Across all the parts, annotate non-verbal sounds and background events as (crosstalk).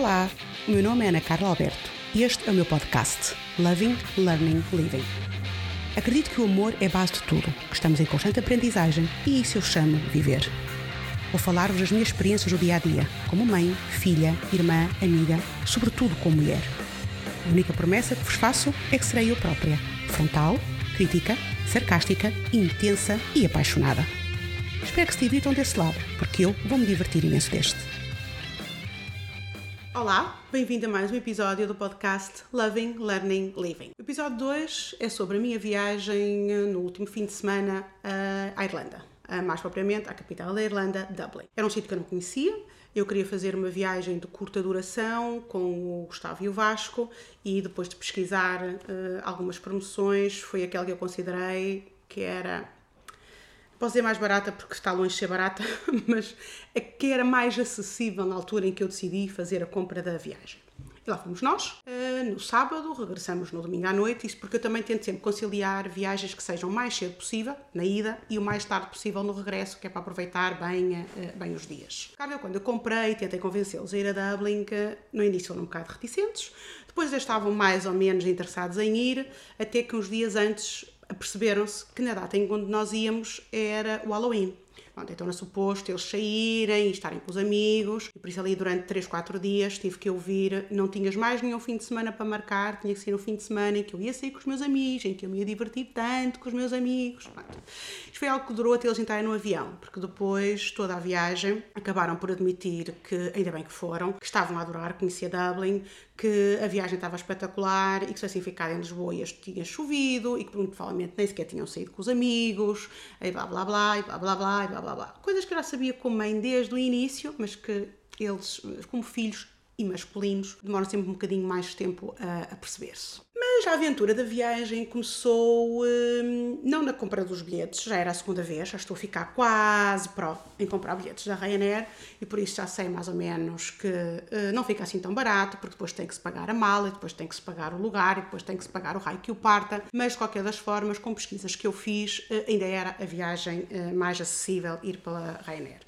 Olá, o meu nome é Ana Carla Alberto e este é o meu podcast Loving, Learning, Living. Acredito que o amor é base de tudo, que estamos em constante aprendizagem e isso eu chamo viver. Vou falar-vos das minhas experiências do dia a dia, como mãe, filha, irmã, amiga, sobretudo como mulher. A única promessa que vos faço é que serei eu própria, frontal, crítica, sarcástica, intensa e apaixonada. Espero que se divirtam desse lado, porque eu vou me divertir imenso deste. Olá, bem-vindo a mais um episódio do podcast Loving, Learning, Living. O episódio 2 é sobre a minha viagem no último fim de semana à Irlanda, mais propriamente à capital da Irlanda, Dublin. Era um sítio que eu não conhecia, eu queria fazer uma viagem de curta duração com o Gustavo e o Vasco e depois de pesquisar algumas promoções, foi aquela que eu considerei que era posso dizer mais barata porque está longe de ser barata, (laughs) mas a que era mais acessível na altura em que eu decidi fazer a compra da viagem. E lá fomos nós, eh, no sábado, regressamos no domingo à noite, isso porque eu também tento sempre conciliar viagens que sejam o mais cedo possível, na ida, e o mais tarde possível no regresso, que é para aproveitar bem, eh, bem os dias. Claro, quando eu comprei, tentei convencê-los a ir a Dublin, que no início foram um bocado reticentes, depois já estavam mais ou menos interessados em ir, até que uns dias antes perceberam-se que na data em que nós íamos era o Halloween. Pronto, então era suposto eles saírem e estarem com os amigos, e por isso ali durante 3, 4 dias tive que ouvir, não tinhas mais nenhum fim de semana para marcar, tinha que ser um fim de semana em que eu ia sair com os meus amigos, em que eu me ia divertir tanto com os meus amigos. Pronto. Isto foi algo que durou até eles entrarem no avião, porque depois, toda a viagem, acabaram por admitir que, ainda bem que foram, que estavam a adorar conhecer Dublin, que a viagem estava espetacular e que se assim ficar em Lisboa tinha chovido e que provavelmente nem sequer tinham saído com os amigos, e blá blá blá, e blá blá blá, e blá blá blá. Coisas que eu já sabia como mãe desde o início, mas que eles, como filhos e masculinos, demoram sempre um bocadinho mais tempo a, a perceber-se. Mas a aventura da viagem começou hum, não na compra dos bilhetes, já era a segunda vez, já estou a ficar quase pró em comprar bilhetes da Ryanair e por isso já sei mais ou menos que uh, não fica assim tão barato, porque depois tem que se pagar a mala, e depois tem que se pagar o lugar, e depois tem que se pagar o raio que o parta. Mas de qualquer das formas, com pesquisas que eu fiz, uh, ainda era a viagem uh, mais acessível ir pela Ryanair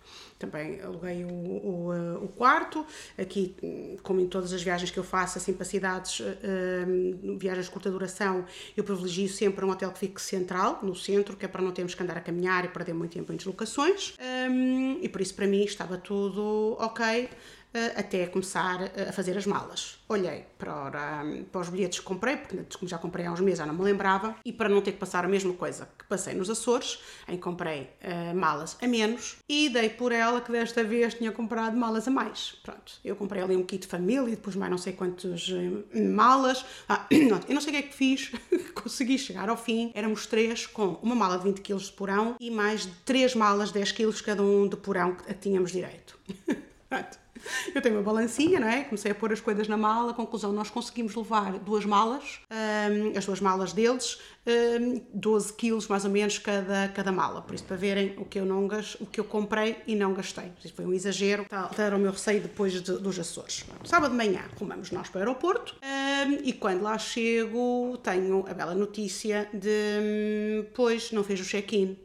também aluguei o, o, eh, o, quarto. Aqui, como em todas as viagens que eu faço, assim para cidades, uh, viagens de curta duração, eu privilegio sempre um hotel que fique central, no centro, que é para não termos que andar a caminhar e perder muito tempo em deslocações. Um, e por isso, para mim, estava tudo ok. Eh, até começar eh, a fazer as malas. Olhei para, para os bilhetes que comprei, porque como já comprei há uns meses, já não me lembrava, e para não ter que passar a mesma coisa que passei nos Açores, em que comprei uh, malas a menos, e dei por ela que desta vez tinha comprado malas a mais. Pronto, eu comprei ali um kit família, e depois mais não sei quantas malas. Ah, (clears throat) não, eu não sei o que é que fiz, (laughs) consegui chegar ao fim. Éramos três com uma mala de 20 kg de porão e mais três malas de 10 kg cada um de porão que tínhamos direito. (laughs) Pronto. (laughs) Eu tenho uma balancinha, não é? Comecei a pôr as coisas na mala. Conclusão, nós conseguimos levar duas malas, um, as duas malas deles, um, 12 quilos mais ou menos cada, cada mala. Por isso, para verem o que eu, não, o que eu comprei e não gastei. Isso foi um exagero. Tal, era o meu receio depois de, dos Açores. Sábado de manhã, rumamos nós para o aeroporto um, e quando lá chego, tenho a bela notícia de, pois, não fez o check-in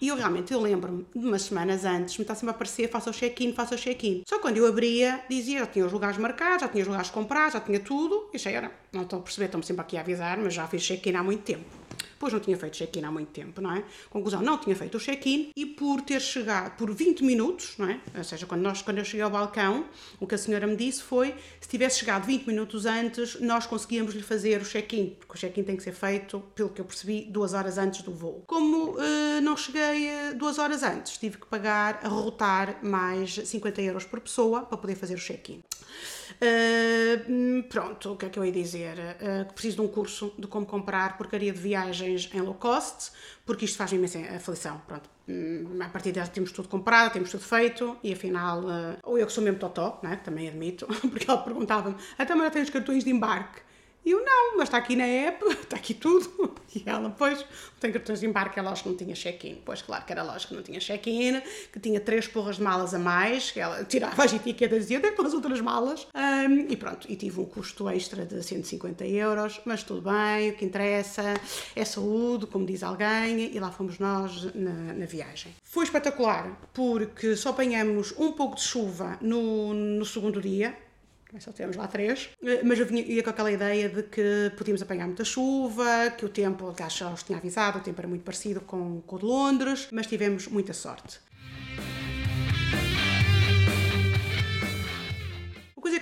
e eu realmente, eu lembro-me de umas semanas antes, me está sempre a aparecer, faça o check-in, faça o check-in. Só quando eu abria, dizia, já tinha os lugares marcados, já tinha os lugares comprados, já tinha tudo. E achei, era, não estou a perceber, estão-me sempre aqui a avisar, mas já fiz check-in há muito tempo pois não tinha feito check-in há muito tempo, não é? Conclusão, não tinha feito o check-in e por ter chegado por 20 minutos, não é? Ou seja, quando, nós, quando eu cheguei ao balcão, o que a senhora me disse foi, se tivesse chegado 20 minutos antes, nós conseguíamos lhe fazer o check-in, porque o check-in tem que ser feito, pelo que eu percebi, duas horas antes do voo. Como uh, não cheguei uh, duas horas antes, tive que pagar, a rotar mais 50 euros por pessoa para poder fazer o check-in. Uh, pronto, o que é que eu ia dizer? Uh, preciso de um curso de como comprar porcaria de viagens em low cost, porque isto faz-me imensa aflição. Pronto, hum, a partir dela temos tudo comprado, temos tudo feito, e afinal, uh, ou eu que sou mesmo totó, né, também admito, (laughs) porque ela perguntava-me, até mas tens cartões de embarque. E eu, não, mas está aqui na app, (laughs) está aqui tudo. E ela, pois, tem cartões de embarque, é lógico que não tinha check-in. Pois, claro que era lógico que não tinha check-in, que tinha três porras de malas a mais, que ela tirava as etiquetas e dizia, onde é as outras malas? Um, e pronto, e tive um custo extra de 150 euros, mas tudo bem, o que interessa é saúde, como diz alguém, e lá fomos nós na, na viagem. Foi espetacular, porque só apanhamos um pouco de chuva no, no segundo dia, só tivemos lá três, eh, mas eu vinha, ia com aquela ideia de que podíamos apanhar muita chuva, que o tempo, aliás, já os tinha avisado, o tempo era muito parecido com, com o de Londres, mas tivemos muita sorte.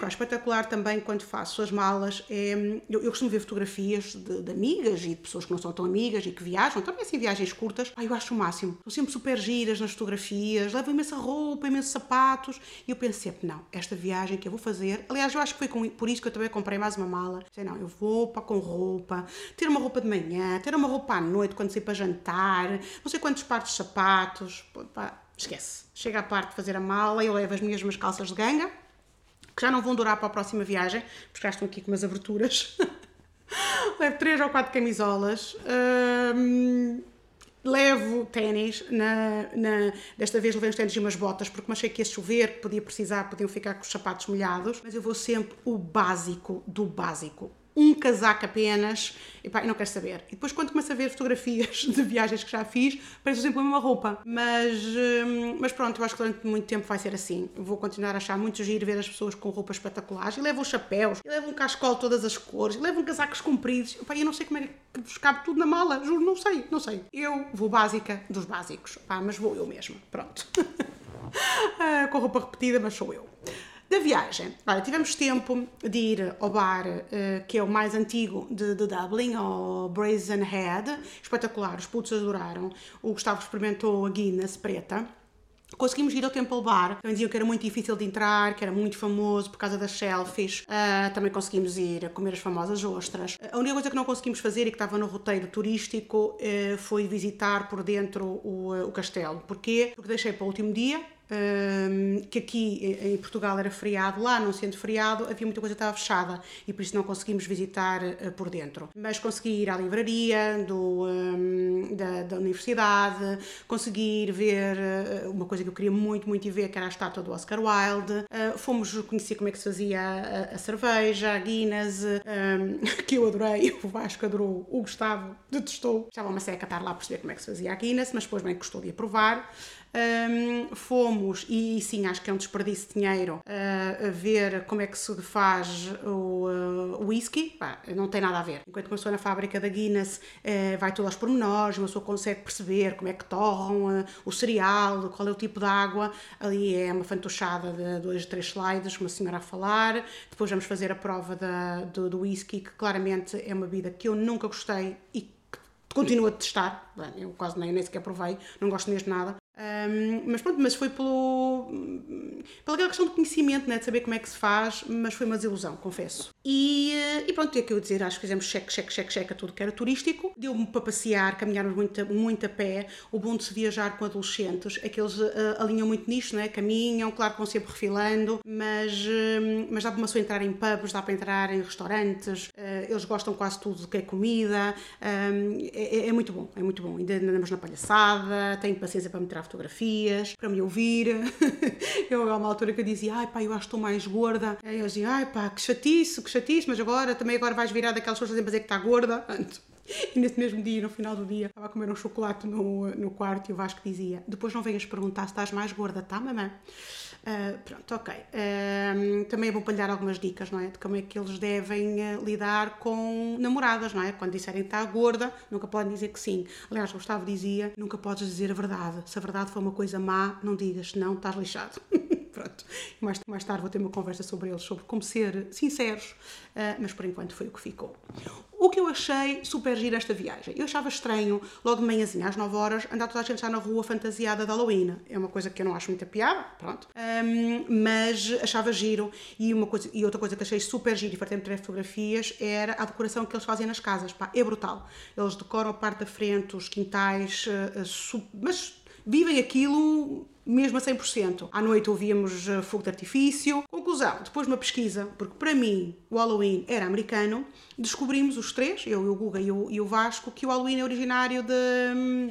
Que espetacular também quando faço as malas é. Eu, eu costumo ver fotografias de, de, amigas e de pessoas que não são tão amigas e que viajam, também assim viagens curtas. Ai, eu acho o máximo. Estou sempre super giras nas fotografias, levo imensa roupa, imensos sapatos. E eu penso sempre, não, esta viagem que eu vou fazer. Aliás, eu acho que foi com, por isso que eu também comprei mais uma mala. Sei, não, eu vou para com roupa, ter uma roupa de manhã, ter uma roupa à noite quando sair para jantar, não sei quantos pares de sapatos. Pá, esquece. Chega à parte de fazer a mala, eu levo as minhas calças de ganga que já não vão durar para a próxima viagem, porque já estão aqui com umas aberturas. (laughs) levo três ou quatro camisolas. Um, levo ténis, na, na, desta vez levei uns ténis e umas botas, porque achei que ia chover, podia precisar, podiam ficar com os sapatos molhados, mas eu vou sempre o básico do básico um casaco apenas, e pá, eu não quero saber. E depois, quando começo a ver fotografias (laughs) de viagens que já fiz, parece sempre a mesma roupa. Mas, hum, mas pronto, eu acho que durante muito tempo vai ser assim. Vou continuar a achar muito giro ver as pessoas com roupas espetaculares, e levam chapéus, e levam cascol de todas as cores, e levam casacos compridos. E, pá, eu não sei como é que vos cabe tudo na mala, juro, não sei, não sei. Eu vou básica dos básicos, pá, mas vou eu mesma, pronto. (laughs) Ah, com roupa repetida, mas sou eu. Da viagem, olha, tivemos tempo de ir ao bar uh, que é o mais antigo de, de Dublin, ao Brazen Head, espetacular, os putos adoraram. O Gustavo experimentou a Guinness preta. Conseguimos ir ao Temple Bar, também diziam que era muito difícil de entrar, que era muito famoso por causa das selfies. Uh, também conseguimos ir a comer as famosas ostras. A única coisa que não conseguimos fazer e que estava no roteiro turístico uh, foi visitar por dentro o, o castelo. Porquê? Porque deixei para o último dia, que aqui em Portugal era feriado, lá não sendo feriado, havia muita coisa que estava fechada e por isso não conseguimos visitar uh, por dentro. Mas consegui ir à livraria do, um, da, da, universidade, consegui ir ver uh, uma coisa que eu queria muito, muito ir ver, que era a estátua do Oscar Wilde. Uh, fomos conhecer como é que se fazia a, a cerveja, a Guinness, um, (laughs) que eu adorei, o Vasco adorou, o Gustavo detestou. Estava uma seca a estar lá a perceber como é que se fazia a Guinness, mas depois bem gostou de aprovar. Um, e sim, acho que é um desperdício de dinheiro, uh, a ver como é que se faz o uh, whisky. Pá, não tem nada a ver. Enquanto uma pessoa na fábrica da Guinness uh, vai todas aos pormenores, uma pessoa consegue perceber como é que torram uh, o cereal, qual é o tipo de água. Ali é uma fantochada de dois, três slides, uma senhora a falar. Depois vamos fazer a prova da, do, do whisky, que claramente é uma bebida que eu nunca gostei e continuo a testar. Eu quase nem, nem sequer provei, não gosto mesmo de nada. Um, mas pronto, mas foi pelo, pela questão de conhecimento, né, de saber como é que se faz, mas foi uma desilusão, confesso. E, eh, e pronto, é que eu dizer, acho que fizemos cheque, cheque, cheque, cheque a tudo que era turístico. Deu-me para passear, caminharmos muito, muito a pé. O bom de se viajar com adolescentes é que eles uh, alinham muito nisto, né? caminham, claro que vão sempre refilando, mas, uh, mas dá para uma pessoa entrar em pubs, dá para entrar em restaurantes, uh, eles gostam quase tudo do que é comida, é, é, muito bom, é muito bom. Ainda andamos na palhaçada, tenho paciência para me tirar fotografias, para me ouvir. (laughs) eu, há uma altura que eu dizia, ai pá, eu acho que estou mais gorda. Aí eu dizia, ai pá, que chatice, que chatice, mas agora também agora vais virar daquelas pessoas a dizer que está gorda. (laughs) E nesse mesmo dia, no final do dia, estava a comer um chocolate no, no quarto e o Vasco dizia: Depois não venhas perguntar se estás mais gorda, tá, mamãe? Uh, pronto, ok. Uh, também é bom para lhe dar algumas dicas, não é? De como é que eles devem uh, lidar com namoradas, não é? Quando disserem que está gorda, nunca podem dizer que sim. Aliás, Gustavo dizia: nunca podes dizer a verdade. Se a verdade for uma coisa má, não digas, senão estás lixado. (laughs) Pronto. Mais, mais tarde vou ter uma conversa sobre eles, sobre como ser sinceros, uh, mas por enquanto foi o que ficou. O que eu achei super giro esta viagem? Eu achava estranho, logo de manhãzinha, às 9 horas, andar toda a gente já na rua fantasiada de Halloween. É uma coisa que eu não acho muita piada, pronto. Um, mas achava giro. E, uma coisa, e outra coisa que achei super giro e fartei-me tirar fotografias era a decoração que eles fazem nas casas. Pá, é brutal. Eles decoram a parte da frente, os quintais, uh, mas vivem aquilo mesmo a 100%. À noite ouvíamos uh, fogo de artifício. Conclusão, depois de uma pesquisa, porque para mim o Halloween era americano, descobrimos os três, eu, o Guga e o, e o Vasco, que o Halloween é originário de hum,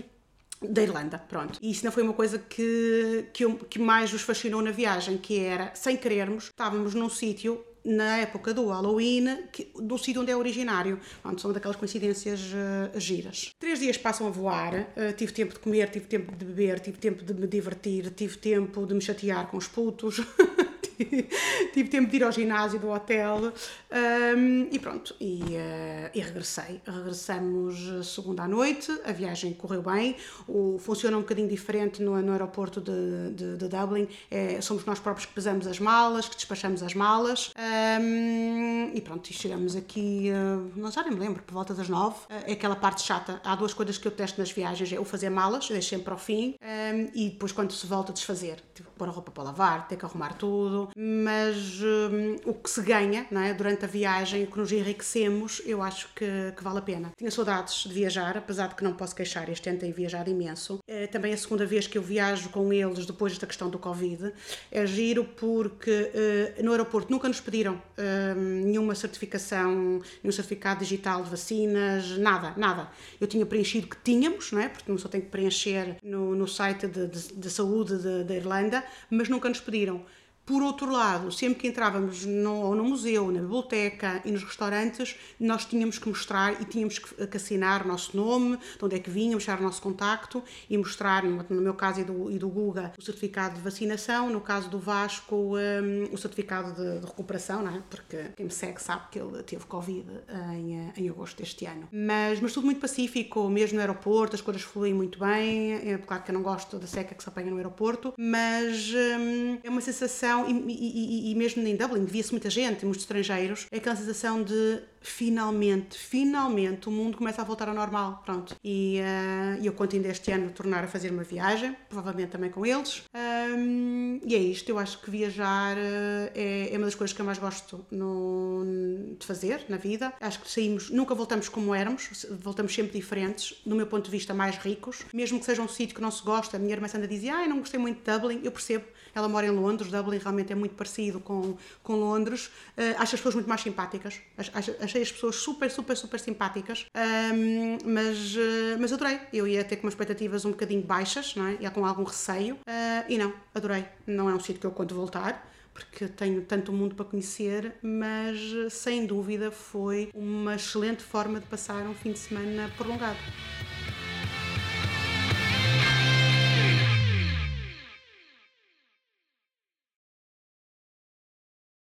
da Irlanda, pronto. E isso não foi uma coisa que, que, eu, que mais os fascinou na viagem, que era, sem querermos, estávamos num sítio na época do Halloween, que, do sítio onde é originário. Pronto, são daquelas coincidências uh, giras. Três dias passam a voar, uh, tive tempo de comer, tive tempo de beber, tive tempo de me divertir, tive tempo de me chatear com os putos. (laughs) (laughs) tive tempo de ir ao ginásio do hotel um, e pronto, e, uh, e, regressei. Regressamos segunda à noite, a viagem correu bem, o, funciona um bocadinho diferente no, no aeroporto de, de, de Dublin, é, somos nós próprios que pesamos as malas, que despachamos as malas um, e pronto, e chegamos aqui, uh, não já nem me lembro, por volta das nove, é aquela parte chata. Há duas coisas que eu testo nas viagens, é o fazer malas, deixo sempre ao fim, um, e depois quando se volta a desfazer, tipo, pôr a roupa para lavar, ter que arrumar tudo, mas um, o que se ganha não é, durante a viagem, o que nos enriquecemos, eu acho que, que, vale a pena. Tinha saudades de viajar, apesar de que não posso queixar, este ano tenho viajado imenso. É também a segunda vez que eu viajo com eles depois desta questão do Covid. É giro porque uh, no aeroporto nunca nos pediram uh, nenhuma certificação, nenhum certificado digital de vacinas, nada, nada. Eu tinha preenchido que tínhamos, não é? Porque não só tem que preencher no, no site de, de, de saúde da Irlanda, mas nunca nos pediram. Por outro lado, sempre que entrávamos no, no museu, na biblioteca e nos restaurantes, nós tínhamos que mostrar e tínhamos que, que assinar o nosso nome, de onde é que vinha, mostrar o nosso contacto e mostrar, no meu caso e do, e do Guga, o certificado de vacinação, no caso do Vasco, um, o certificado de, de, recuperação, não é? porque quem me segue sabe que ele teve Covid em, em agosto deste ano. Mas, mas tudo muito pacífico, mesmo no aeroporto, as coisas fluem muito bem. É claro que eu não gosto da seca que se apanha no aeroporto, mas um, é uma sensação e, e, e mesmo em Dublin, via-se muita gente, muitos estrangeiros, é aquela sensação de finalmente, finalmente o mundo começa a voltar ao normal, pronto. E uh, eu conto ainda este ano tornar a fazer uma viagem, provavelmente também com eles. Um, e é isto, eu acho que viajar uh, é, é, uma das coisas que eu mais gosto no, de fazer na vida. Acho que saímos, nunca voltamos como éramos, voltamos sempre diferentes, do meu ponto de vista mais ricos, mesmo que seja um sítio que não se gosta. A minha irmã Sandra dizia, ah, eu não gostei muito de Dublin, eu percebo, ela mora em Londres, Dublin realmente é muito parecido com, com Londres. Uh, acho as pessoas muito mais simpáticas, acho, achei as pessoas super, super, super simpáticas, um, mas, uh, mas adorei. Eu ia ter com umas expectativas um bocadinho baixas, não é? ia com algum receio, uh, e não, adorei. Não é um sítio que eu conto voltar porque tenho tanto mundo para conhecer, mas sem dúvida foi uma excelente forma de passar um fim de semana prolongado.